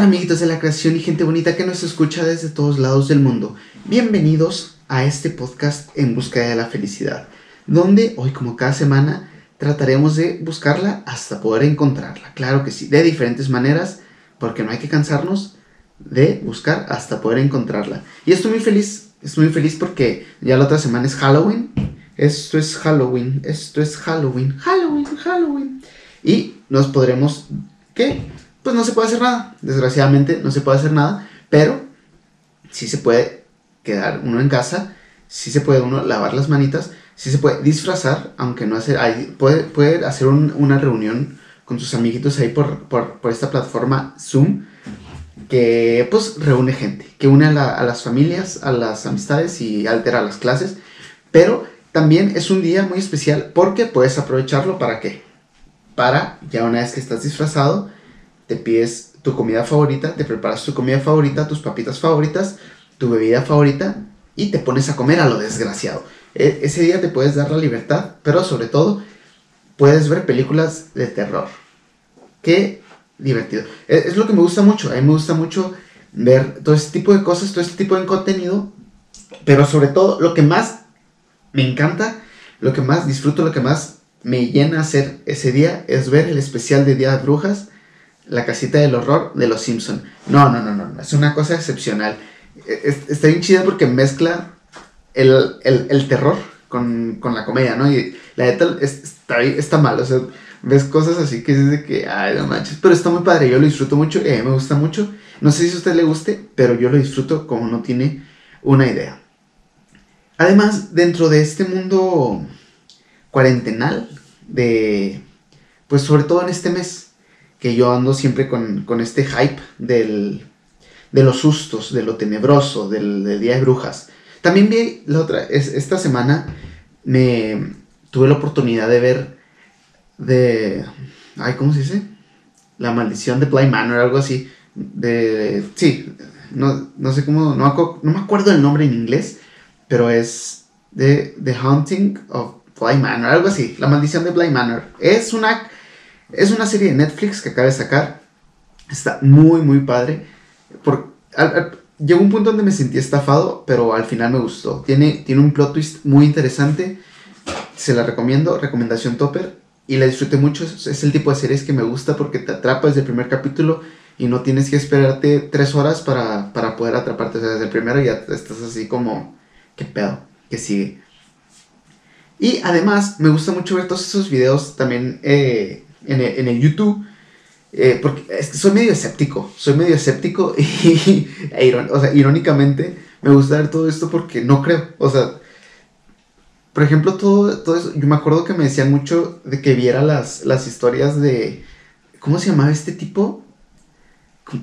tal amiguitos de la creación y gente bonita que nos escucha desde todos lados del mundo? Bienvenidos a este podcast En Busca de la Felicidad, donde hoy como cada semana trataremos de buscarla hasta poder encontrarla. Claro que sí, de diferentes maneras, porque no hay que cansarnos de buscar hasta poder encontrarla. Y estoy muy feliz, estoy muy feliz porque ya la otra semana es Halloween. Esto es Halloween, esto es Halloween, Halloween, Halloween. Y nos podremos, ¿qué? Pues no se puede hacer nada. Desgraciadamente no se puede hacer nada, pero sí se puede quedar uno en casa, sí se puede uno lavar las manitas, sí se puede disfrazar, aunque no hace, ahí puede, puede hacer una reunión con sus amiguitos ahí por, por, por, esta plataforma Zoom, que pues reúne gente, que une a, a, las familias, a las amistades y altera las clases, pero también es un día muy especial porque puedes aprovecharlo para qué? Para, ya una vez que estás disfrazado, te pides tu comida favorita, te preparas tu comida favorita, tus papitas favoritas, tu bebida favorita y te pones a comer a lo desgraciado. E, ese día te puedes dar la libertad, pero sobre todo puedes ver películas de terror. Qué divertido. Es, es lo que me gusta mucho. A mí me gusta mucho ver todo este tipo de cosas, todo este tipo de contenido. Pero sobre todo, lo que más me encanta, lo que más disfruto, lo que más me llena hacer ese día es ver el especial de Día de Brujas, La Casita del Horror de Los Simpson. No, no, no, no, es una cosa excepcional. Está bien chida porque mezcla el, el, el terror con, con, la comedia, ¿no? Y la neta está, está mal, o sea, ves cosas así que es de que, ay, no manches, pero está muy padre, yo lo disfruto mucho, eh, me gusta mucho. No sé si a usted le guste, pero yo lo disfruto como no tiene una idea. Además, dentro de este mundo cuarentenal, de, pues sobre todo en este mes, que yo ando siempre con, con este hype del, de los sustos, de lo tenebroso, del, Día de Brujas. También vi la otra, es, esta semana me tuve la oportunidad de ver de, ay, ¿cómo se dice? La maldición de Bly Manor, algo así. De, sí, no, no sé cómo, no, no me acuerdo el nombre en inglés, pero es de The Haunting of Bly Manor, algo así, La Maldición de Bly Manor. Es una, es una serie de Netflix que acaba de sacar. Está muy, muy padre. Llegó un punto donde me sentí estafado, pero al final me gustó. Tiene, tiene un plot twist muy interesante. Se la recomiendo, recomendación topper. Y la disfruté mucho. Es, es el tipo de series que me gusta porque te atrapa desde el primer capítulo y no tienes que esperarte tres horas para, para poder atraparte. O sea, desde el primero ya estás así como ¿Qué pedo? ¿Qué sigue? Y además me gusta mucho ver todos esos videos también eh, en, el, YouTube. Eh, porque es que soy medio escéptico. Soy medio escéptico y, e irónicamente me gusta ver todo esto porque no creo. O sea, por ejemplo, todo, todo eso. Yo me acuerdo que me decían mucho de que viera las, las historias de. ¿Cómo se llamaba este tipo?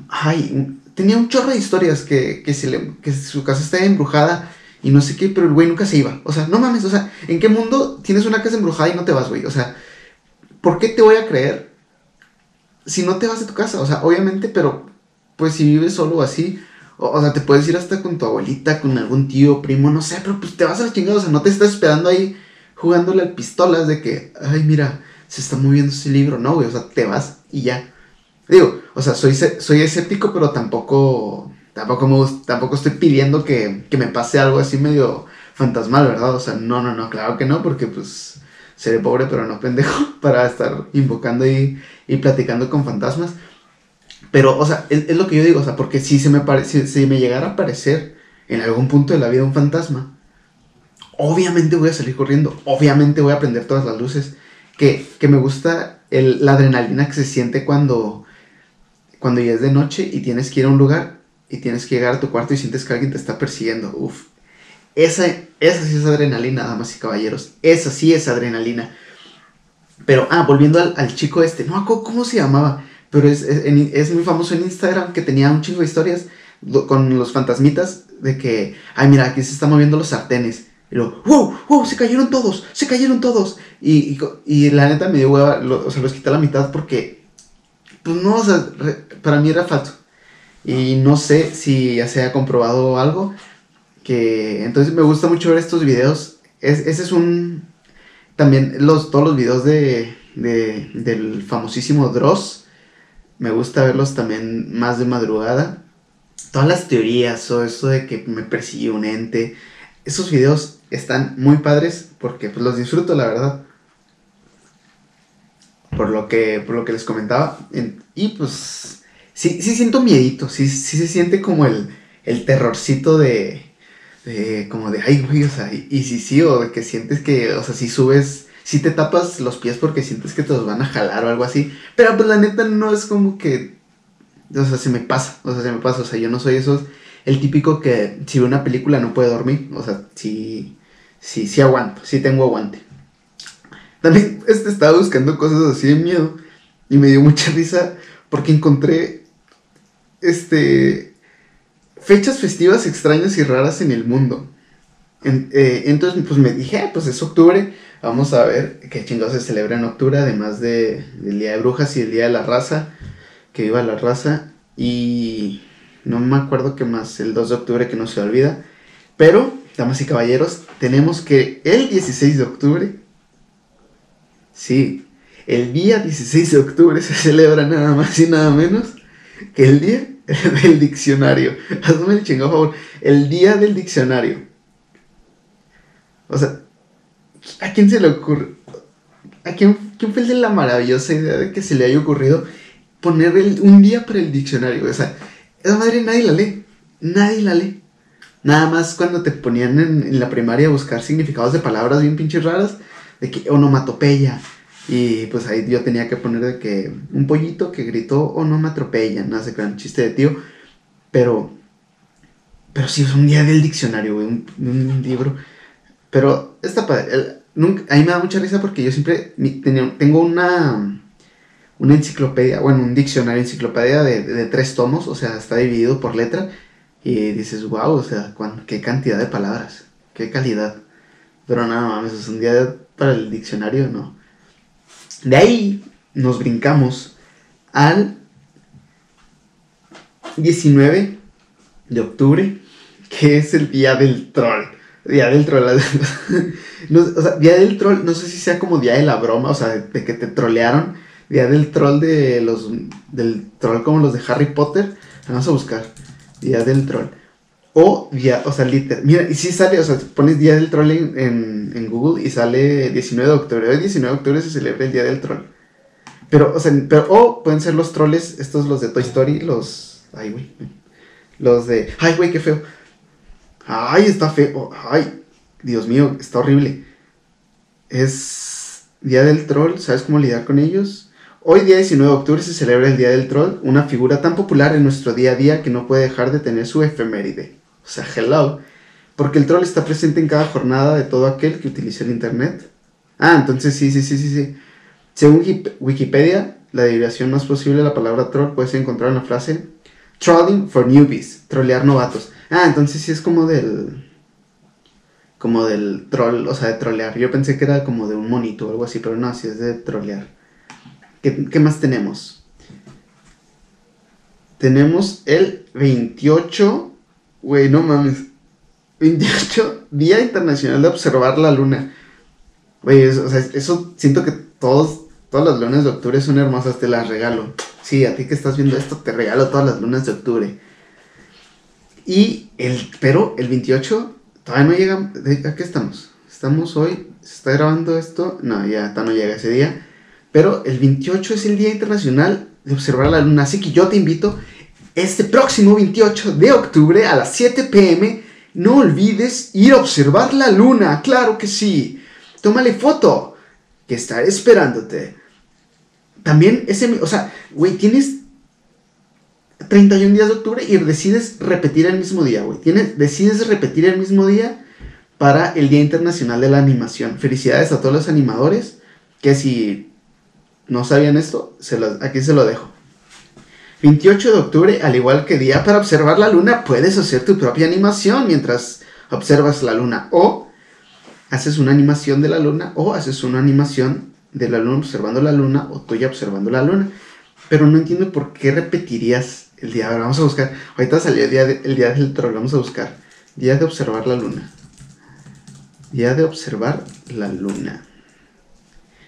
Ay, tenía un chorro de historias que, que, se que su casa estaba embrujada y no sé qué, pero el güey nunca se iba. O sea, no mames, o sea, ¿en qué mundo tienes una casa embrujada y no te vas, güey? O sea, ¿por qué te voy a creer si no te vas de tu casa? O sea, obviamente, pero pues si vives solo así, o, sea, te puedes ir hasta con tu abuelita, con algún tío, primo, no sé, pero pues te vas a la chingada, o sea, no te estás esperando ahí jugándole al pistolas de que, ay, mira, se está moviendo ese libro, no, güey, o sea, te vas y ya. Digo, o sea, soy, soy escéptico, pero tampoco tampoco, me, tampoco estoy pidiendo que, que, me pase algo así medio fantasmal, ¿verdad? O sea, no, no, no, claro que no, porque pues seré pobre pero no pendejo para estar invocando y, y platicando con fantasmas. Pero, o sea, es, es, lo que yo digo, o sea, porque si se me, pare, si, si me llegara a aparecer en algún punto de la vida un fantasma, obviamente voy a salir corriendo, obviamente voy a prender todas las luces, que, que me gusta el, la adrenalina que se siente cuando, cuando ya es de noche y tienes que ir a un lugar y tienes que llegar a tu cuarto y sientes que alguien te está persiguiendo. Uf. Esa, esa sí es adrenalina, damas y caballeros. Esa sí es adrenalina. Pero, ah, volviendo al, chico este, no, ¿cómo se llamaba? Pero es, es, muy famoso en Instagram que tenía un chingo de historias con los fantasmitas de que, ay, mira, aquí se están moviendo los sartenes. Y luego, wow, wow, se cayeron todos, se cayeron todos. Y, y, la neta me dio hueva, lo, o sea, los quité a la mitad porque, pues no, o sea, para mí era falso. Y no sé si ya se ha comprobado algo. Que entonces me gusta mucho ver estos videos. Es, ese es un. También los, todos los videos de, de, del famosísimo Dross. me gusta verlos también más de madrugada. Todas las teorías o eso de que me persiguió un ente. Esos videos están muy padres porque pues, los disfruto, la verdad. Por lo que, por lo que les comentaba. y pues sí, sí siento miedito. Sí, sí se siente como el, el terrorcito de, de, como de, ay, güey, o sea, y, y sí, sí, o que sientes que, o sea, si subes si te tapas los pies porque sientes que te los van a jalar o algo así. Pero pues la neta no es como que. O sea, se me pasa. O sea, se me pasa. O sea, yo no soy esos. El típico que si ve una película no puede dormir. O sea, sí. Sí, sí aguanto. Sí tengo aguante. También este, estaba buscando cosas así de miedo. Y me dio mucha risa porque encontré. Este. Fechas festivas extrañas y raras en el mundo. Eh, entonces, pues me dije, ah, pues es octubre Vamos a ver qué chingados se celebra en octubre, además de, del Día de Brujas y el Día de la Raza. Que viva la raza. Y no me acuerdo qué más, el 2 de octubre que no se olvida. Pero, damas y caballeros, tenemos que el 16 de octubre, sí, el día 16 de octubre se celebra nada más y nada menos que el día del diccionario. Hazme el chingado favor, el día del diccionario. O sea, ¿A quién se le ocurre? ¿A quién, fue el de la maravillosa idea de que se le haya ocurrido poner un día para el diccionario? O sea, esa madre nadie la lee. Nadie la lee. Nada más cuando te ponían en, la primaria a buscar significados de palabras bien pinches raras, de que onomatopeya. Y pues ahí yo tenía que poner de que un pollito que gritó onomatopeya, no sé qué, un chiste de tío. Pero, pero sí, es un día del diccionario, güey, un libro pero esta padre. a mí me da mucha risa porque yo siempre tengo una, una enciclopedia, bueno, un diccionario enciclopedia de, tres tomos, o sea, está dividido por letra. Y dices, wow, o sea, qué cantidad de palabras, qué calidad. Pero nada mames, es un día para el diccionario, no. De ahí nos brincamos al 19 de octubre, que es el día del troll. Día del troll. o sea, día del troll, no sé si sea como día de la broma, o sea, de, que te trolearon. Día del troll de los. Del troll como los de Harry Potter. Vamos a buscar. Día del troll. O día, o sea, literal. Mira, y si sale, o sea, pones día del troll en, en, Google y sale 19 de octubre. Hoy 19 de octubre se celebra el día del troll. Pero, o sea, pero, o pueden ser los troles, estos los de Toy Story, los. Ay, güey. Los de. Ay, güey, qué feo Ay, está feo. Ay, Dios mío, está horrible. Es Día del Troll, ¿sabes cómo lidiar con ellos? Hoy, día 19 de octubre, se celebra el Día del Troll, una figura tan popular en nuestro día a día que no puede dejar de tener su efeméride. O sea, hello. Porque el troll está presente en cada jornada de todo aquel que utiliza el Internet. Ah, entonces sí, sí, sí, sí, sí. Según Wikipedia, la derivación más posible de la palabra troll puede ser encontrada en la frase Trolling for newbies, trolear novatos. Ah, entonces sí es como del. Como del troll, o sea, de trolear. Yo pensé que era como de un monito o algo así, pero no, sí es de trolear. ¿Qué, más tenemos? Tenemos el 28. Güey, no mames. 28 Día Internacional de Observar la Luna. Güey, o sea, eso siento que todos, todas las lunas de octubre son hermosas, te las regalo. Sí, a ti que estás viendo esto, te regalo todas las lunas de octubre. Y el, pero el 28 todavía no llega. ¿A qué estamos? Estamos hoy, se está grabando esto. No, ya no llega ese día. Pero el 28 es el Día Internacional de Observar la Luna. Así que yo te invito este próximo 28 de octubre a las 7 pm. No olvides ir a observar la luna. Claro que sí. Tómale foto. Que estaré esperándote. También ese, o sea, güey, tienes 31 días de octubre y decides repetir el mismo día, güey. Decides repetir el mismo día para el Día Internacional de la Animación. Felicidades a todos los animadores que si no sabían esto, aquí se lo dejo. 28 de octubre, al igual que día para observar la luna, puedes hacer tu propia animación mientras observas la luna. O haces una animación de la luna o haces una animación de la luna observando la luna o tuya observando la luna. Pero no entiendo por qué repetirías el día, vamos a buscar. Ahorita salió el día, el día del troll, vamos a buscar. Día de observar la luna. Día de observar la luna.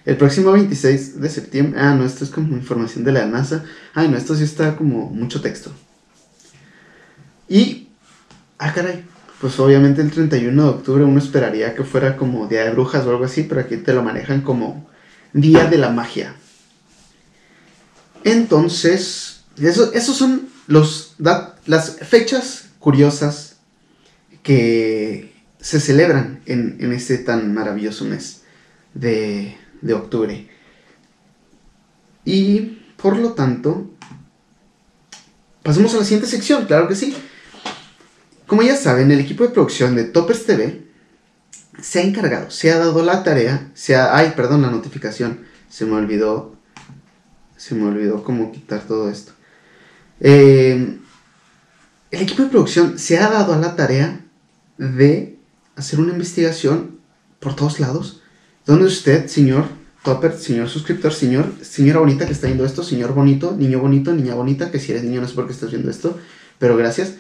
El próximo 26 de septiembre. Ah, no, esto es como información de la NASA. Ay, no, esto sí está como mucho texto. Y. Ah, caray. Pues obviamente el 31 de octubre uno esperaría que fuera como Día de Brujas o algo así, pero aquí te lo manejan como Día de la Magia. Entonces, eso, son los, las fechas curiosas que se celebran en, en este tan maravilloso mes de, de octubre. Y por lo tanto, pasemos a la siguiente sección, claro que sí. Como ya saben, el equipo de producción de Toppers TV se ha encargado, se ha dado la tarea, se ha, ay, perdón, la notificación, se me olvidó, se me olvidó cómo quitar todo esto. Eh, el equipo de producción se ha dado a la tarea de hacer una investigación por todos lados, donde usted, señor Topper, señor suscriptor, señor, señora bonita que está viendo esto, señor bonito, niño bonito, niña bonita, que si eres niño no sé por qué estás viendo esto, pero gracias.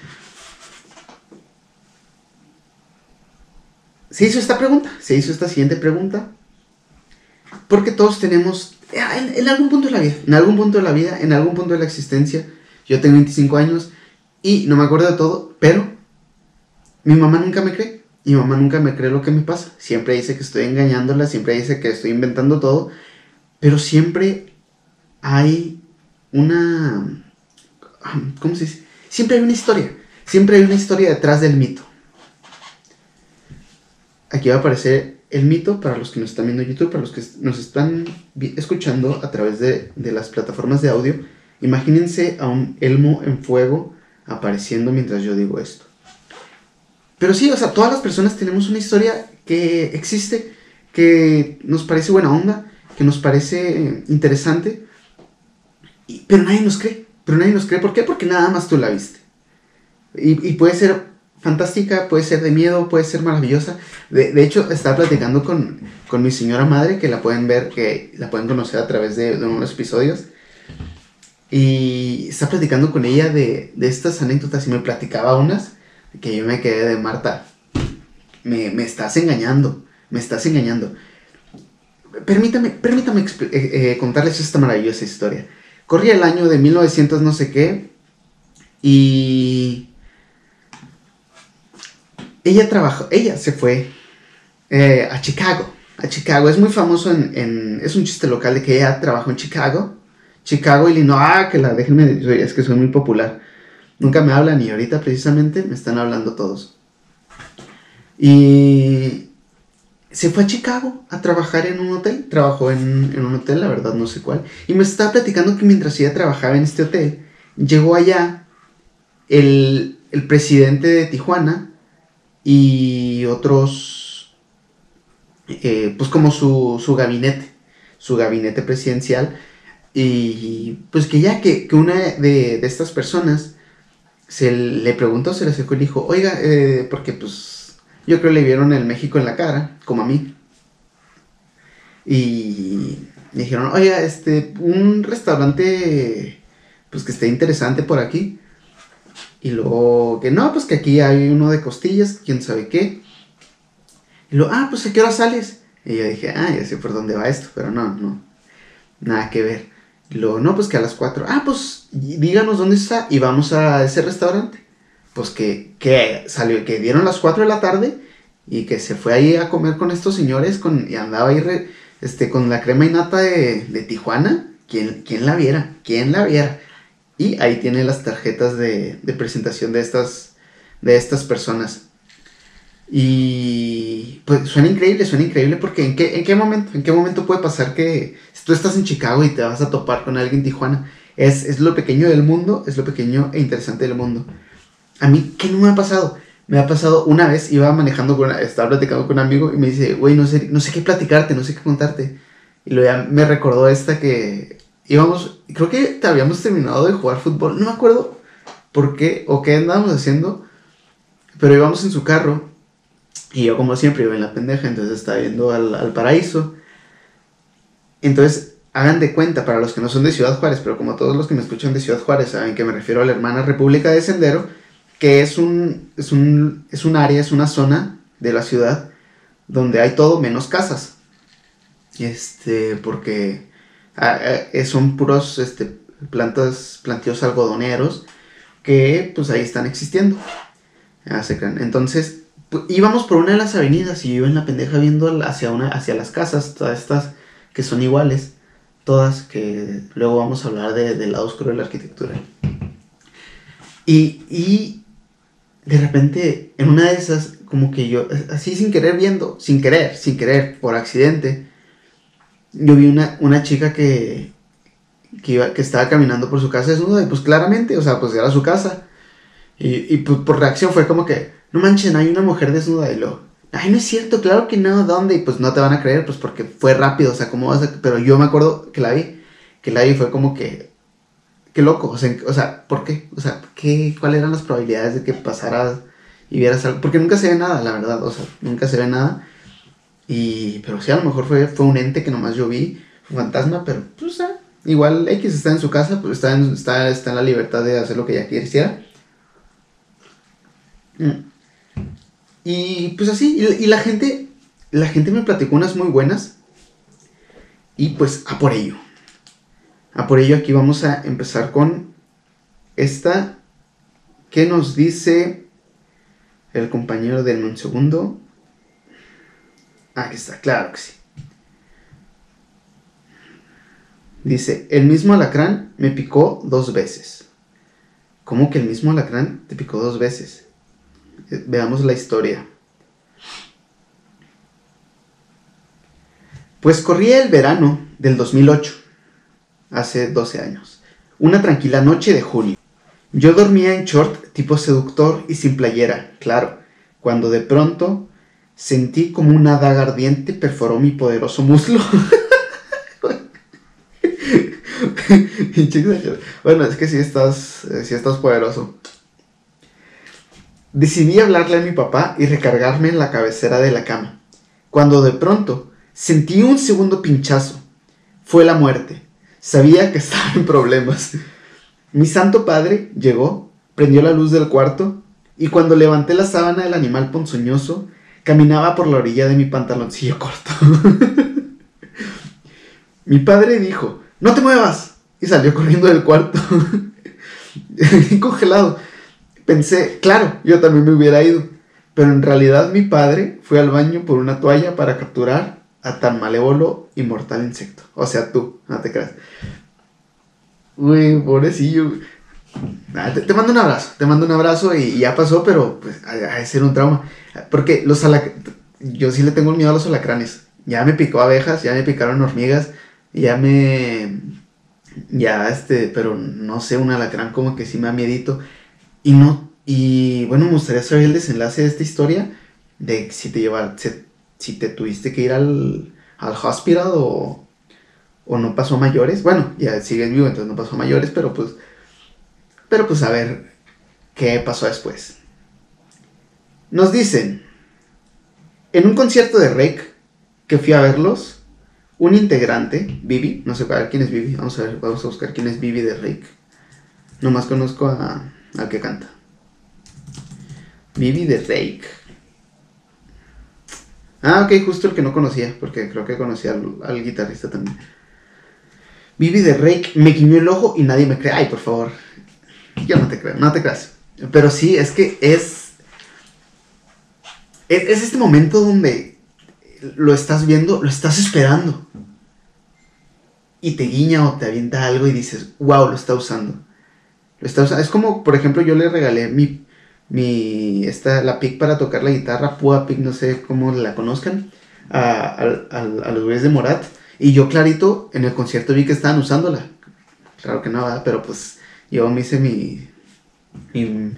Se hizo esta pregunta, se hizo esta siguiente pregunta, porque todos tenemos, en, en algún punto de la vida, en algún punto de la vida, en algún punto de la existencia, yo tengo 25 años y no me acuerdo de todo, pero mi mamá nunca me cree. Mi mamá nunca me cree lo que me pasa. Siempre dice que estoy engañándola, siempre dice que estoy inventando todo, pero siempre hay una... ¿Cómo se dice? Siempre hay una historia. Siempre hay una historia detrás del mito. Aquí va a aparecer el mito para los que nos están viendo en YouTube, para los que nos están escuchando a través de, de las plataformas de audio. Imagínense a un elmo en fuego apareciendo mientras yo digo esto. Pero sí, o sea, todas las personas tenemos una historia que existe, que nos parece buena onda, que nos parece interesante, pero nadie nos cree. Pero nadie nos cree. ¿Por qué? Porque nada más tú la viste. Y, puede ser fantástica, puede ser de miedo, puede ser maravillosa. De, hecho, estaba platicando con, mi señora madre, que la pueden ver, que la pueden conocer a través de, de unos episodios. Y estaba platicando con ella de, de estas anécdotas y me platicaba unas que yo me quedé de Marta. Me, estás engañando, me estás engañando. Permítame, permítame eh, eh, contarles esta maravillosa historia. Corría el año de 1900 no sé qué y ella trabajó, ella se fue eh, a Chicago, a Chicago. Es muy famoso en, es un chiste local de que ella trabajó en Chicago, Chicago, Illinois, ah, que la déjenme, es que soy muy popular. Nunca me hablan y ahorita precisamente me están hablando todos. Y se fue a Chicago a trabajar en un hotel. Trabajó en, un hotel, la verdad no sé cuál. Y me estaba platicando que mientras ella trabajaba en este hotel, llegó allá el, presidente de Tijuana y otros, eh, pues como su, su gabinete, su gabinete presidencial. Y pues que ya que, una de, de estas personas se le preguntó, se le acercó y dijo, oiga, eh, porque pues yo creo le vieron el México en la cara, como a mí. Y me dijeron, oiga, este, un restaurante, pues que esté interesante por aquí. Y luego, que no, pues que aquí hay uno de costillas, quién sabe qué. Y luego, ah, pues a qué hora sales. Y yo dije, ah, ya sé por dónde va esto, pero no, no, nada que ver. Y luego, no, pues que a las 4. Ah, pues díganos dónde está y vamos a ese restaurante. Pues que, que salió, que dieron las 4 de la tarde y que se fue ahí a comer con estos señores con, y andaba ahí este, con la crema y nata de, de Tijuana. ¿Quién, ¿Quién, la viera? ¿Quién la viera? Y ahí tiene las tarjetas de, de presentación de estas, de estas personas. Y pues suena increíble, suena increíble porque ¿en qué, en qué momento, en qué momento puede pasar que si tú estás en Chicago y te vas a topar con alguien en Tijuana, es, es lo pequeño del mundo, es lo pequeño e interesante del mundo. A mí, ¿qué no me ha pasado? Me ha pasado una vez, iba manejando con, estaba platicando con un amigo y me dice, güey, no sé, no sé qué platicarte, no sé qué contarte. Y luego ya me recordó esta que íbamos, creo que te habíamos terminado de jugar fútbol, no me acuerdo por qué o qué andábamos haciendo, pero íbamos en su carro y yo como siempre iba en la pendeja, entonces estaba yendo al, paraíso. Entonces, hagan de cuenta, para los que no son de Ciudad Juárez, pero como todos los que me escuchan de Ciudad Juárez saben que me refiero a la hermana República de Sendero, que es un, es un, es un área, es una zona de la ciudad donde hay todo menos casas. Este, porque ah, ah, son puros este, plantas, plantíos algodoneros que pues ahí están existiendo. Entonces, íbamos por una de las avenidas y yo iba en la pendeja viendo hacia, una, hacia las casas, todas estas que son iguales, todas que luego vamos a hablar de, del lado oscuro de la arquitectura. Y, y de repente, en una de esas, como que yo, así sin querer viendo, sin querer, sin querer, por accidente, yo vi una, una chica que, que, iba, que estaba caminando por su casa desnuda y pues claramente, o sea, pues era su casa. Y, y pues, por reacción fue como que, no manchen, hay una mujer desnuda y lo, ay, no es cierto, claro que no, ¿dónde? Y pues no te van a creer, pues porque fue rápido, o sea, ¿cómo vas a...? Pero yo me acuerdo que la vi, que la vi fue como que, qué loco, o sea, o sea ¿por qué? O sea, ¿qué, ¿cuáles eran las probabilidades de que pasaras y vieras algo? Porque nunca se ve nada, la verdad, o sea, nunca se ve nada. Y, pero sí, a lo mejor fue, fue un ente que nomás yo vi, un fantasma, pero, pues, sea, igual X está en su casa, pues está en, está, está en la libertad de hacer lo que ella quisiera. Y pues así, y, la gente, la gente me platicó unas muy buenas. Y pues a por ello. A por ello aquí vamos a empezar con esta que nos dice el compañero del un segundo. Aquí está, claro que sí. Dice, el mismo alacrán me picó dos veces. ¿Cómo que el mismo alacrán te picó dos veces? Veamos la historia. Pues corría el verano del 2008, hace 12 años. Una tranquila noche de junio. Yo dormía en short tipo seductor y sin playera, claro, cuando de pronto sentí como una daga ardiente perforó mi poderoso muslo. bueno, es que si estás, si estás poderoso. Decidí hablarle a mi papá y recargarme en la cabecera de la cama, cuando de pronto sentí un segundo pinchazo. Fue la muerte. Sabía que estaba en problemas. Mi santo padre llegó, prendió la luz del cuarto y cuando levanté la sábana del animal ponzoñoso, caminaba por la orilla de mi pantaloncillo corto. mi padre dijo, no te muevas, y salió corriendo del cuarto. Congelado. Pensé, claro, yo también me hubiera ido. Pero en realidad mi padre fue al baño por una toalla para capturar a tan malévolo y mortal insecto. O sea, tú, no te creas. Uy, pobrecillo. Ah, te, mando un abrazo, te mando un abrazo y, ya pasó, pero pues a, ser un trauma. Porque los yo sí le tengo miedo a los alacranes. Ya me picó abejas, ya me picaron hormigas, ya me... Ya este, pero no sé, un alacrán como que sí me da miedito. Y no, y bueno, me gustaría saber el desenlace de esta historia, de si te lleva, si, te tuviste que ir al, al hospital o, o no pasó a mayores. Bueno, ya sigues vivo, entonces no pasó a mayores, pero pues, pero pues a ver qué pasó después. Nos dicen, en un concierto de Rake, que fui a verlos, un integrante, Vivi, no sé quién es Vivi, vamos a ver, vamos a buscar quién es Vivi de Rake. Nomás conozco a, al que canta. Vivi de Rake. Ah, ok, justo el que no conocía, porque creo que conocía al, guitarrista también. Vivi de Rake me guiñó el ojo y nadie me cree. Ay, por favor. Yo no te creo, no te creas. Pero sí, es que es, es. Es este momento donde lo estás viendo, lo estás esperando. Y te guiña o te avienta algo y dices, wow, lo está usando. Es como, por ejemplo, yo le regalé mi, mi esta, la pick para tocar la guitarra, Pua pick, no sé cómo la conozcan, a, los güeyes de Morat. Y yo clarito en el concierto vi que estaban usándola. Claro que no, pero pues yo me hice mi, mi,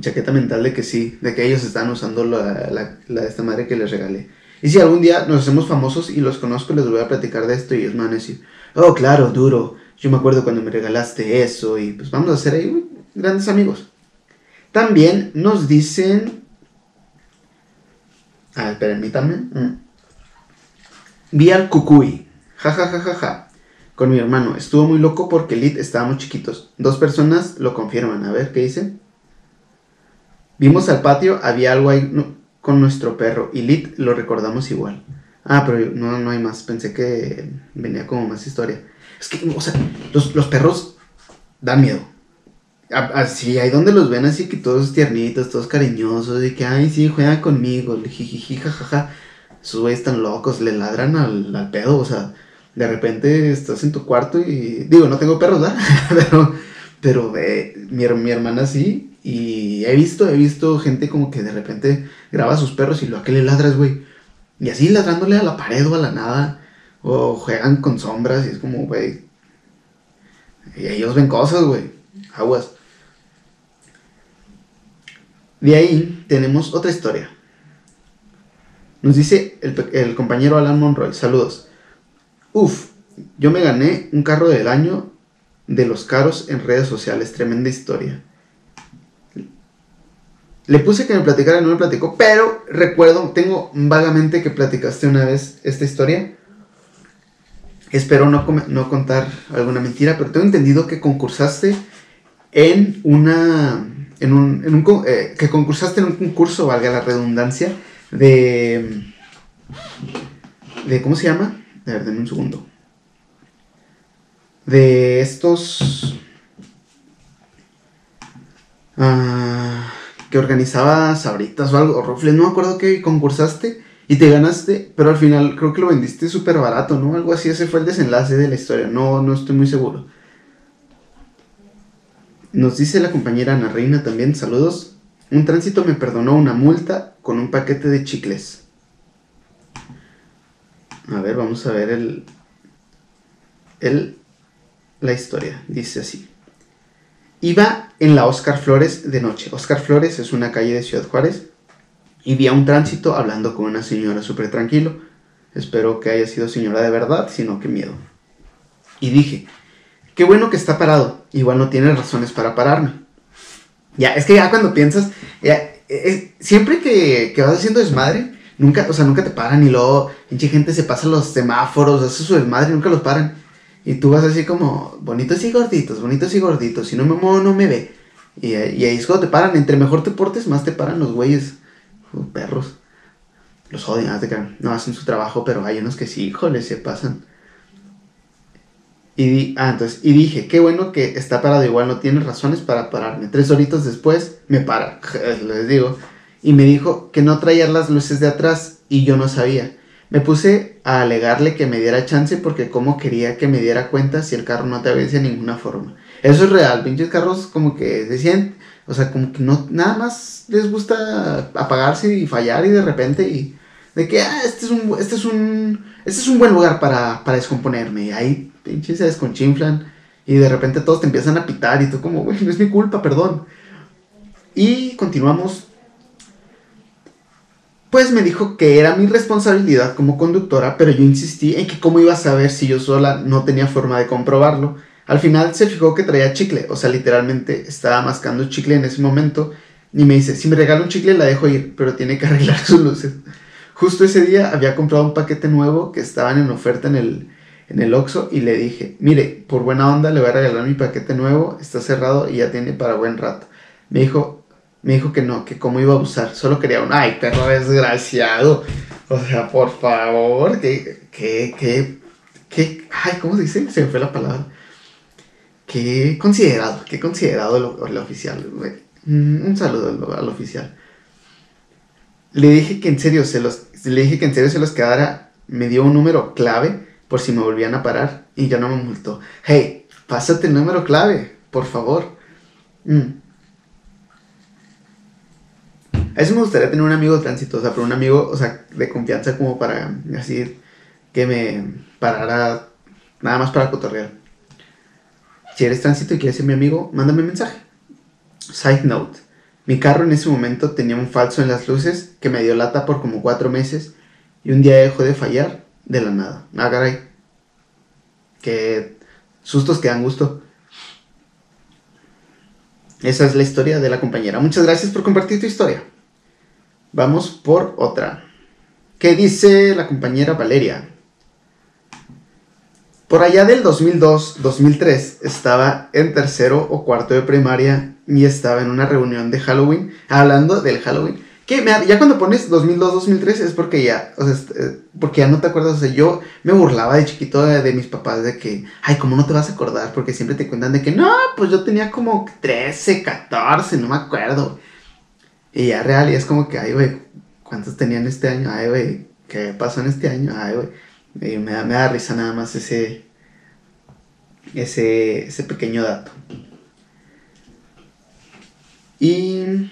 chaqueta mental de que sí, de que ellos están usando la, la, la, de esta madre que les regalé. Y si algún día nos hacemos famosos y los conozco, les voy a platicar de esto y ellos me van a decir, oh, claro, duro, yo me acuerdo cuando me regalaste eso y pues vamos a ser ahí grandes amigos. También nos dicen... A ver, permítanme. Mm. Vi al cucuy. Ja, ja, ja, ja, ja. Con mi hermano. Estuvo muy loco porque Lit estábamos chiquitos. Dos personas lo confirman. A ver, ¿qué dice? Vimos al patio, había algo ahí con nuestro perro y Lit lo recordamos igual. Ah, pero no, no hay más. Pensé que venía como más historia. Es que, o sea, los, los perros dan miedo. Así, ahí donde los ven así que todos tiernitos, todos cariñosos, y que, ay, sí, juegan conmigo, jijiji, jajaja. Esos güeyes están locos, le ladran al, al pedo, o sea, de repente estás en tu cuarto y, digo, no tengo perros, ¿verdad? pero, pero mi, mi hermana sí, y he visto, he visto gente como que de repente graba sus perros y lo a que le ladras, güey. Y así ladrándole a la pared o a la nada. O juegan con sombras y es como, güey. Y ellos ven cosas, güey. Aguas. De ahí tenemos otra historia. Nos dice el, compañero Alan Monroy. Saludos. Uf, yo me gané un carro del año de los caros en redes sociales. Tremenda historia. Le puse que me platicara y no me platicó, pero recuerdo, tengo vagamente que platicaste una vez esta historia. Espero no, no contar alguna mentira, pero tengo entendido que concursaste en una. En un, eh, que concursaste en un concurso, valga la redundancia, de. de ¿Cómo se llama? A ver, denme un segundo. De estos. Ah que organizaba sabritas o algo, o rufles, no me acuerdo que concursaste y te ganaste, pero al final creo que lo vendiste súper barato, ¿no? Algo así, ese fue el desenlace de la historia, no, no estoy muy seguro. Nos dice la compañera Ana Reina también, saludos. Un tránsito me perdonó una multa con un paquete de chicles. A ver, vamos a ver el, el, la historia. Dice así. Iba en la Oscar Flores de noche. Oscar Flores es una calle de Ciudad Juárez. Y vi a un tránsito hablando con una señora súper tranquilo. Espero que haya sido señora de verdad, sino que miedo. Y dije, qué bueno que está parado. Igual no tiene razones para pararme. Ya, es que ya cuando piensas, siempre que, vas haciendo desmadre, nunca, o sea, nunca te paran y luego, pinche gente se pasa los semáforos, hace su desmadre y nunca los paran. Y tú vas así como, bonitos y gorditos, bonitos y gorditos. Si no me muevo, no me ve. Y, ahí es cuando te paran. Entre mejor te portes, más te paran los güeyes. Perros. Los odian, no hacen su trabajo, pero hay unos que sí, híjole, se pasan. Y, di, ah, entonces, y dije, qué bueno que está parado, igual no tiene razones para pararme. Tres horitos después, me para, les digo. Y me dijo que no traía las luces de atrás y yo no sabía. Me puse a alegarle que me diera chance porque como quería que me diera cuenta si el carro no te avance de ninguna forma. Eso es real, pinches carros como que decían, o sea, como que no, nada más les gusta apagarse y fallar y de repente y de que, ah, este es un, este es un, este es un buen lugar para, para descomponerme. Y ahí pinches se desconchinflan y de repente todos te empiezan a pitar y tú como, güey, no es mi culpa, perdón. Y continuamos pues me dijo que era mi responsabilidad como conductora, pero yo insistí en que cómo iba a saber si yo sola no tenía forma de comprobarlo. Al final se fijó que traía chicle, o sea, literalmente estaba mascando chicle en ese momento y me dice, si me regala un chicle la dejo ir, pero tiene que arreglar sus luces. Justo ese día había comprado un paquete nuevo que estaban en oferta en el, en el Oxxo y le dije, mire, por buena onda le voy a regalar mi paquete nuevo, está cerrado y ya tiene para buen rato. Me dijo, me dijo que no, que cómo iba a usar, solo quería un, ay, perro desgraciado. O sea, por favor, que, que, que, que, ay, ¿cómo se dice? Se me fue la palabra. Qué considerado, qué considerado el, oficial. Mm, un saludo al, oficial. Le dije que en serio se los, le dije que en serio se los quedara, me dio un número clave por si me volvían a parar y ya no me multó. Hey, pásate el número clave, por favor. Mm. A eso me gustaría tener un amigo de tránsito, o sea, pero un amigo, o sea, de confianza como para decir que me parara nada más para cotorrear. Si eres tránsito y quieres ser mi amigo, mándame un mensaje. Side note. Mi carro en ese momento tenía un falso en las luces que me dio lata por como cuatro meses y un día dejó de fallar de la nada. Ah, caray. Que sustos que dan gusto. Esa es la historia de la compañera. Muchas gracias por compartir tu historia. Vamos por otra. ¿Qué dice la compañera Valeria? Por allá del 2002-2003 estaba en tercero o cuarto de primaria y estaba en una reunión de Halloween, hablando del Halloween, Que ya cuando pones 2002, 2003 es porque ya, o sea, eh, porque ya no te acuerdas. O sea, yo me burlaba de chiquito de, mis papás de que, ay, ¿cómo no te vas a acordar? Porque siempre te cuentan de que, no, pues yo tenía como 13, 14, no me acuerdo. Y ya real, y es como que, ay, güey, ¿cuántos tenían este año? Ay, güey, ¿qué pasó en este año? Ay, güey. Me, da, me da risa nada más ese, ese, ese pequeño dato. Y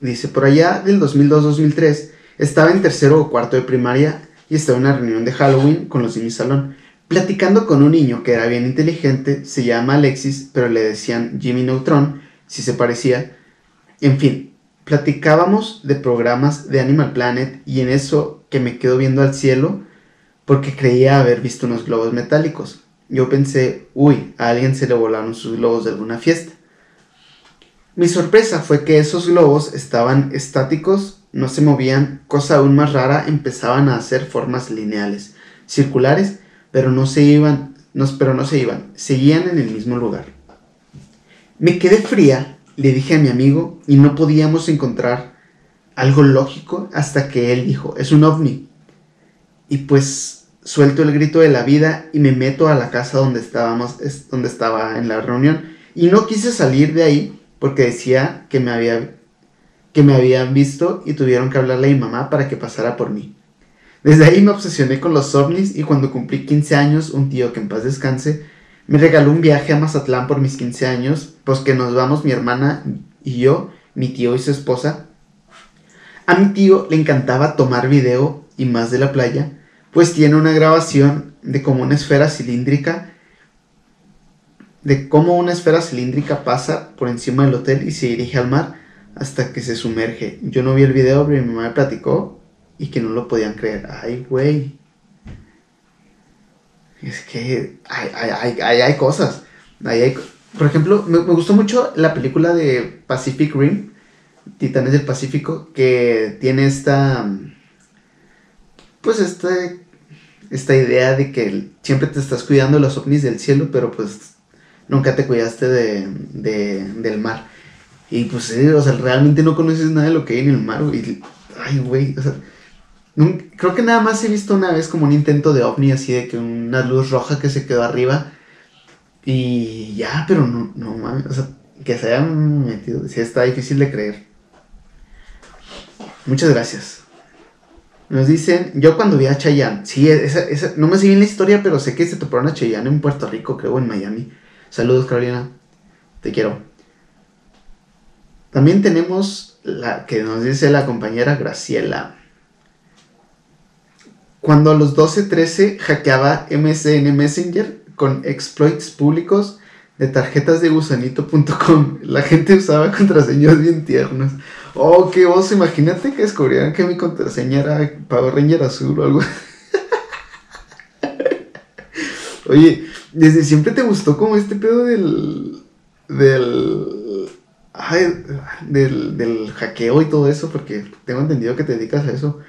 dice, por allá del 2002-2003, estaba en tercero o cuarto de primaria y estaba en una reunión de Halloween con los de mi salón, platicando con un niño que era bien inteligente, se llama Alexis, pero le decían Jimmy Neutron, si se parecía. En fin, platicábamos de programas de Animal Planet y en eso que me quedo viendo al cielo porque creía haber visto unos globos metálicos. Yo pensé, uy, a alguien se le volaron sus globos de alguna fiesta. Mi sorpresa fue que esos globos estaban estáticos, no se movían, cosa aún más rara, empezaban a hacer formas lineales, circulares, pero no se iban, no, pero no se iban, seguían en el mismo lugar. Me quedé fría, le dije a mi amigo, y no podíamos encontrar algo lógico hasta que él dijo, es un ovni. Y pues suelto el grito de la vida y me meto a la casa donde estábamos, donde estaba en la reunión, y no quise salir de ahí porque decía que me, había, que me habían visto y tuvieron que hablarle a mi mamá para que pasara por mí. Desde ahí me obsesioné con los ovnis y cuando cumplí 15 años, un tío que en paz descanse, me regaló un viaje a Mazatlán por mis 15 años, pues que nos vamos mi hermana y yo, mi tío y su esposa. A mi tío le encantaba tomar video y más de la playa, pues tiene una grabación de como una esfera cilíndrica de cómo una esfera cilíndrica pasa por encima del hotel y se dirige al mar hasta que se sumerge. Yo no vi el video, pero mi mamá me platicó y que no lo podían creer. Ay, güey. Es que hay, hay, cosas. por ejemplo, me, gustó mucho la película de Pacific Rim, Titanes del Pacífico, que tiene esta. Pues este, esta idea de que siempre te estás cuidando de los ovnis del cielo, pero pues nunca te cuidaste de, del mar. Y pues, o sea, realmente no conoces nada de lo que hay en el mar, güey. Ay, güey, creo que nada más he visto una vez como un intento de ovni, así de que una luz roja que se quedó arriba. Y ya, pero no, no mames, o sea, que se hayan metido, sí está difícil de creer. Muchas gracias. Nos dicen, yo cuando vi a Chayanne, sí, esa, esa, no me sé bien la historia, pero sé que se toparon a Chayanne en Puerto Rico, creo, en Miami. Saludos, Carolina. Te quiero. También tenemos la que nos dice la compañera Graciela. Cuando a los 12-13 hackeaba MSN Messenger con exploits públicos de tarjetas de gusanito.com, la gente usaba contraseñas bien tiernas. Oh, qué vos, imagínate que descubrieran que mi contraseña era Power Ranger azul o algo. Oye, desde siempre te gustó como este pedo del. del. Del, del hackeo y todo eso, porque tengo entendido que te dedicas a eso.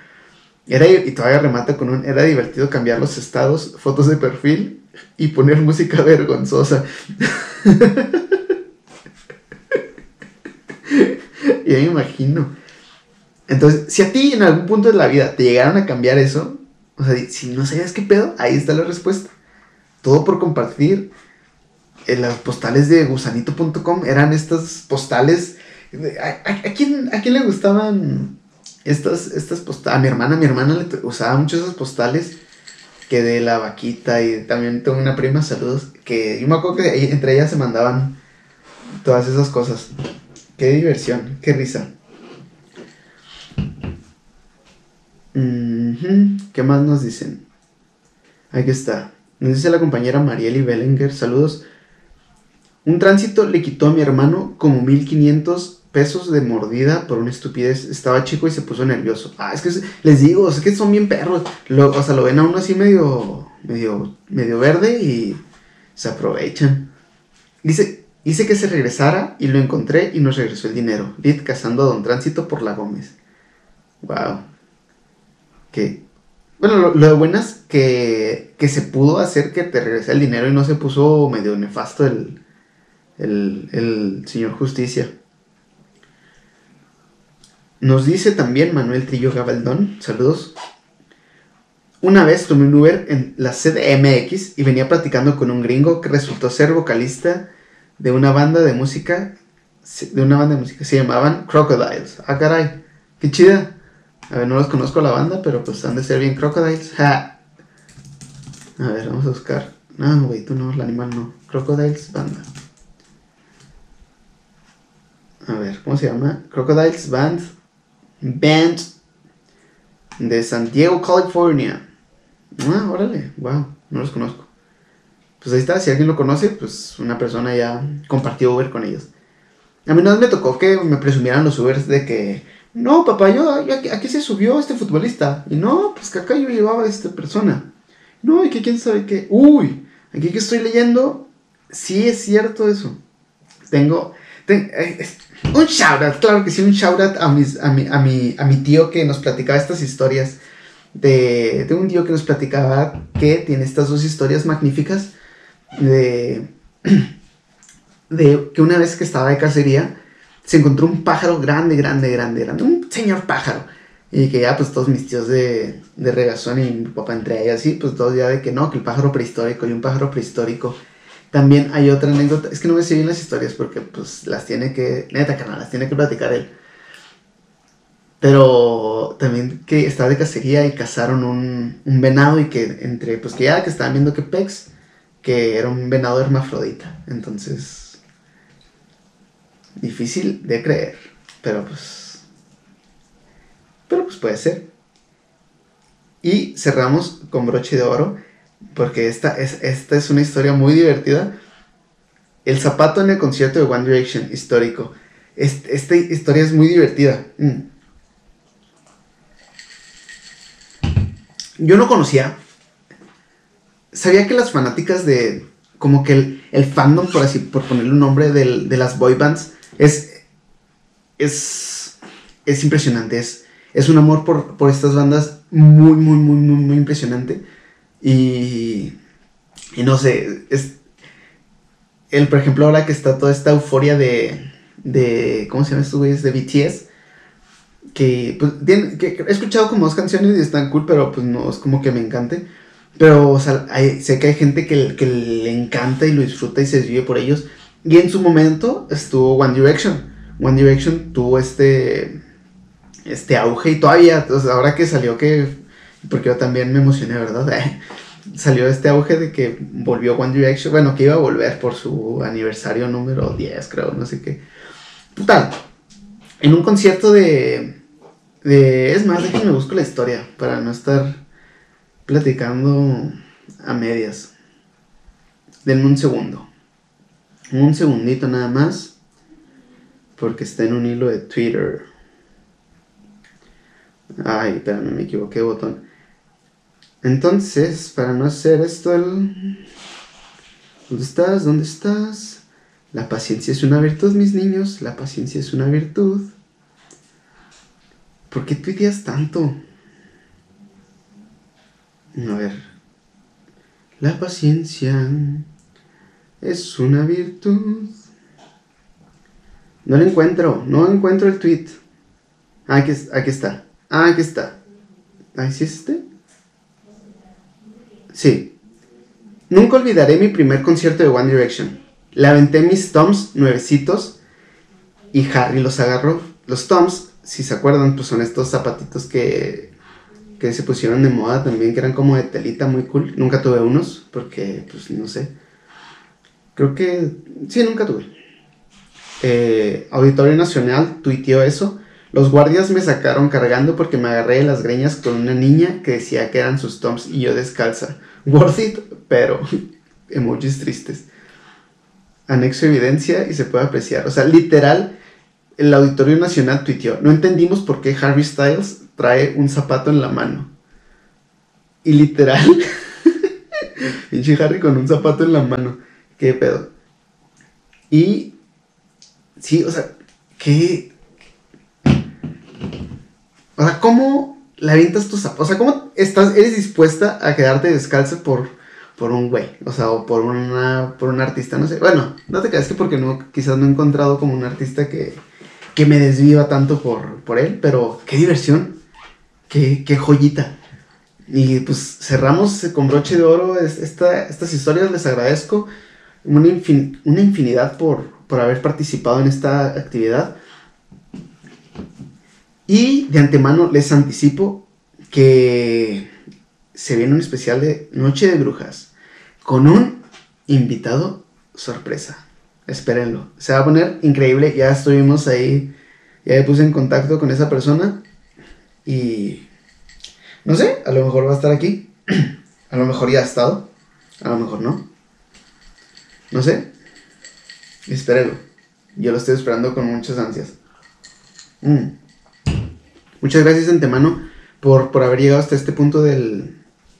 Era, y todavía remata con un. Era divertido cambiar los estados, fotos de perfil y poner música vergonzosa. y me imagino. Entonces, si a ti en algún punto de la vida te llegaron a cambiar eso, o sea, si no sabías qué pedo, ahí está la respuesta todo por compartir. En las postales de gusanito.com eran estas postales. ¿A, quién, ¿A, quién, le gustaban estas, estas postales? A mi hermana, mi hermana le usaba mucho esas postales que de la vaquita y también tengo una prima, saludos, que yo me acuerdo que entre ellas se mandaban todas esas cosas. Qué diversión, qué risa. ¿Qué más nos dicen? Aquí está. Nos dice la compañera Marieli Bellinger, saludos. Un tránsito le quitó a mi hermano como 1500 pesos de mordida por una estupidez. Estaba chico y se puso nervioso. Ah, es que les digo, es que son bien perros. o sea, lo ven a uno así medio, medio, medio verde y se aprovechan. Dice, hice que se regresara y lo encontré y nos regresó el dinero. Lid cazando a Don Tránsito por la Gómez. Wow. Qué, bueno, lo, lo bueno es que, se pudo hacer que te regrese el dinero y no se puso medio nefasto el, el, señor Justicia. Nos dice también Manuel Trillo Gabaldón, saludos. Una vez tomé un Uber en la CDMX y venía platicando con un gringo que resultó ser vocalista de una banda de música, de una banda de música, se llamaban Crocodiles. Ah, caray, qué chida. A ver, no los conozco la banda, pero pues han de ser bien Crocodiles. A ver, vamos a buscar. No, güey, tú no, el animal no. Crocodiles Banda. A ver, ¿cómo se llama? Crocodiles Band. Band de San Diego, California. Ah, órale, wow, no los conozco. Pues ahí está, si alguien lo conoce, pues una persona ya compartió Uber con ellos. A mí no me tocó que me presumieran los Ubers de que, no, papá, yo, aquí, se subió este futbolista. Y no, pues que acá yo llevaba a esta persona. No, y que quién sabe qué. Uy, aquí que estoy leyendo, sí es cierto eso. Tengo, eh, un shout out, claro que sí, un shout out a, mis, a, mi, a, mi, a mi tío que nos platicaba estas historias. De, de, un tío que nos platicaba que tiene estas dos historias magníficas de, de que una vez que estaba de cacería se encontró un pájaro grande, grande, grande, grande, un señor pájaro. Y que ya, pues todos mis tíos de, de regazón y mi papá entre ellas, así, pues todos ya de que no, que el pájaro prehistórico y un pájaro prehistórico. También hay otra anécdota, es que no me sé bien las historias porque pues las tiene que, neta canal, las tiene que platicar él. Pero también que estaba de cacería y cazaron un, un venado y que entre, pues que ya que estaban viendo que pex, que era un venado hermafrodita. Entonces, difícil de creer, pero pues, pero pues puede ser. Y cerramos con broche de oro, porque esta es, esta es una historia muy divertida. El zapato en el concierto de One Direction, histórico. esta historia es muy divertida. Mm. Yo no conocía sabía que las fanáticas de, como que el, fandom, por así, por ponerle un nombre, de las boy bands, es, es, es impresionante, es, es un amor por, estas bandas muy, muy, muy, muy, muy impresionante. Y, y no sé, es, el, por ejemplo, ahora que está toda esta euforia de, de ¿cómo se llama estos güeyes? De BTS. Que, pues, que he escuchado como dos canciones y están cool, pero pues no es como que me encante. Pero, o sea, sé que hay gente que, le encanta y lo disfruta y se vive por ellos. Y en su momento estuvo One Direction. One Direction tuvo este, este auge y todavía, entonces, ahora que salió que, porque yo también me emocioné, ¿verdad? salió este auge de que volvió One Direction, bueno, que iba a volver por su aniversario número 10, creo, no sé qué. Total, en un concierto de, de es más, déjenme busco la historia para no estar platicando a medias. Denme un segundo. Un segundito nada más. Porque está en un hilo de Twitter. Ay, espérame, me equivoqué botón. Entonces, para no hacer esto, el... ¿dónde estás? ¿Dónde estás? La paciencia es una virtud, mis niños. La paciencia es una virtud. ¿Por qué tuiteas tanto? A ver. La paciencia es una virtud. No lo encuentro, no encuentro el tweet. Ah, aquí, aquí está. Ah, aquí está. ¿Ahí sí es este? Sí. Nunca olvidaré mi primer concierto de One Direction. Le aventé mis toms nuevecitos y Harry los agarró. Los toms, si se acuerdan, pues son estos zapatitos que que se pusieron de moda también, que eran como de telita muy cool. Nunca tuve unos, porque, pues, no sé. Creo que, sí, nunca tuve. Eh, Auditorio Nacional tuiteó eso. Los guardias me sacaron cargando porque me agarré de las greñas con una niña que decía que eran sus toms y yo descalza. Worth it, pero emojis tristes. Anexo evidencia y se puede apreciar. O sea, literal, el Auditorio Nacional tuiteó. No entendimos por qué Harry Styles trae un zapato en la mano. Y literal, pinche Harry con un zapato en la mano. ¿Qué pedo? Y sí, o sea, ¿qué? O sea, ¿cómo le avientas tus zapatos? O sea, ¿cómo estás, eres dispuesta a quedarte descalzo por, por un güey? O sea, o por una por un artista, no sé. Bueno, no te creas que porque no, quizás no he encontrado como un artista que, que me desviva tanto por, por él, pero qué diversión, qué, qué joyita. Y pues cerramos con broche de oro esta, estas historias, les agradezco una, una infinidad por, por haber participado en esta actividad. Y de antemano les anticipo que se viene un especial de Noche de Brujas con un invitado sorpresa. Espérenlo. Se va a poner increíble. Ya estuvimos ahí. Ya me puse en contacto con esa persona. Y no sé, a lo mejor va a estar aquí. A lo mejor ya ha estado. A lo mejor no. No sé. Espérenlo. Yo lo estoy esperando con muchas ansias. Mm. Muchas gracias de antemano por, por haber llegado hasta este punto del,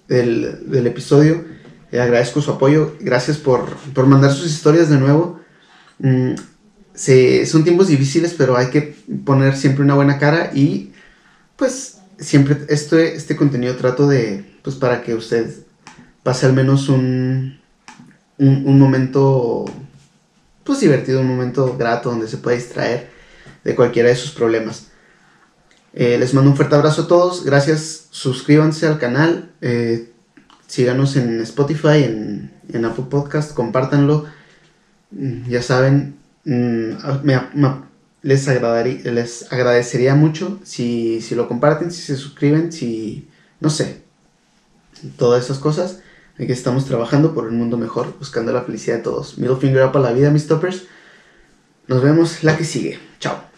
del, episodio. Le agradezco su apoyo. Gracias por, mandar sus historias de nuevo. Mm, son tiempos difíciles, pero hay que poner siempre una buena cara y pues siempre este, este contenido trato de, pues para que usted pase al menos un, un, momento, pues divertido, un momento grato donde se pueda distraer de cualquiera de sus problemas. Eh, les mando un fuerte abrazo a todos. Gracias. Suscríbanse al canal. Eh, síganos en Spotify, en, Apple Podcast. Compártanlo. Mm, ya saben, mm, les, les agradecería mucho si, si lo comparten, si se suscriben, si... No sé. Todas esas cosas. Aquí estamos trabajando por un mundo mejor, buscando la felicidad de todos. Middle finger up a la vida, mis toppers. Nos vemos la que sigue. Chao.